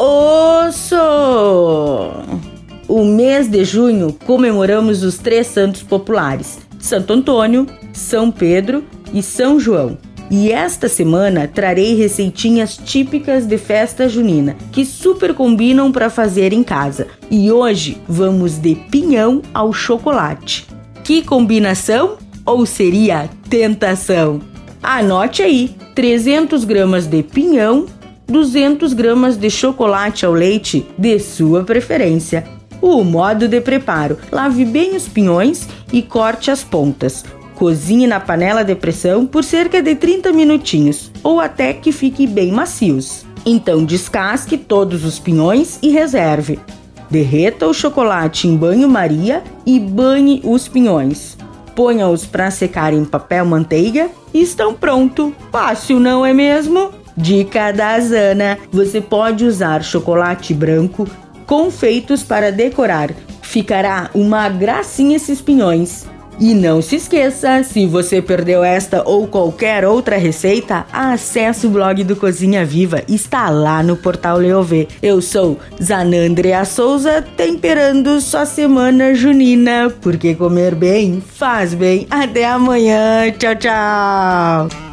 Osso! O mês de junho comemoramos os três santos populares: Santo Antônio, São Pedro e São João. E esta semana trarei receitinhas típicas de festa junina que super combinam para fazer em casa. E hoje vamos de pinhão ao chocolate. Que combinação? Ou seria tentação? Anote aí: 300 gramas de pinhão, 200 gramas de chocolate ao leite de sua preferência. O modo de preparo: lave bem os pinhões e corte as pontas. Cozinhe na panela de pressão por cerca de 30 minutinhos ou até que fiquem bem macios. Então descasque todos os pinhões e reserve. Derreta o chocolate em banho-maria e banhe os pinhões. Ponha-os para secar em papel manteiga e estão pronto. Fácil, não é mesmo? Dica da Zana: você pode usar chocolate branco confeitos para decorar. Ficará uma gracinha esses pinhões. E não se esqueça, se você perdeu esta ou qualquer outra receita, acesse o blog do Cozinha Viva, está lá no portal Leovê. Eu sou Zanandrea Souza, temperando sua semana junina, porque comer bem faz bem. Até amanhã, tchau, tchau!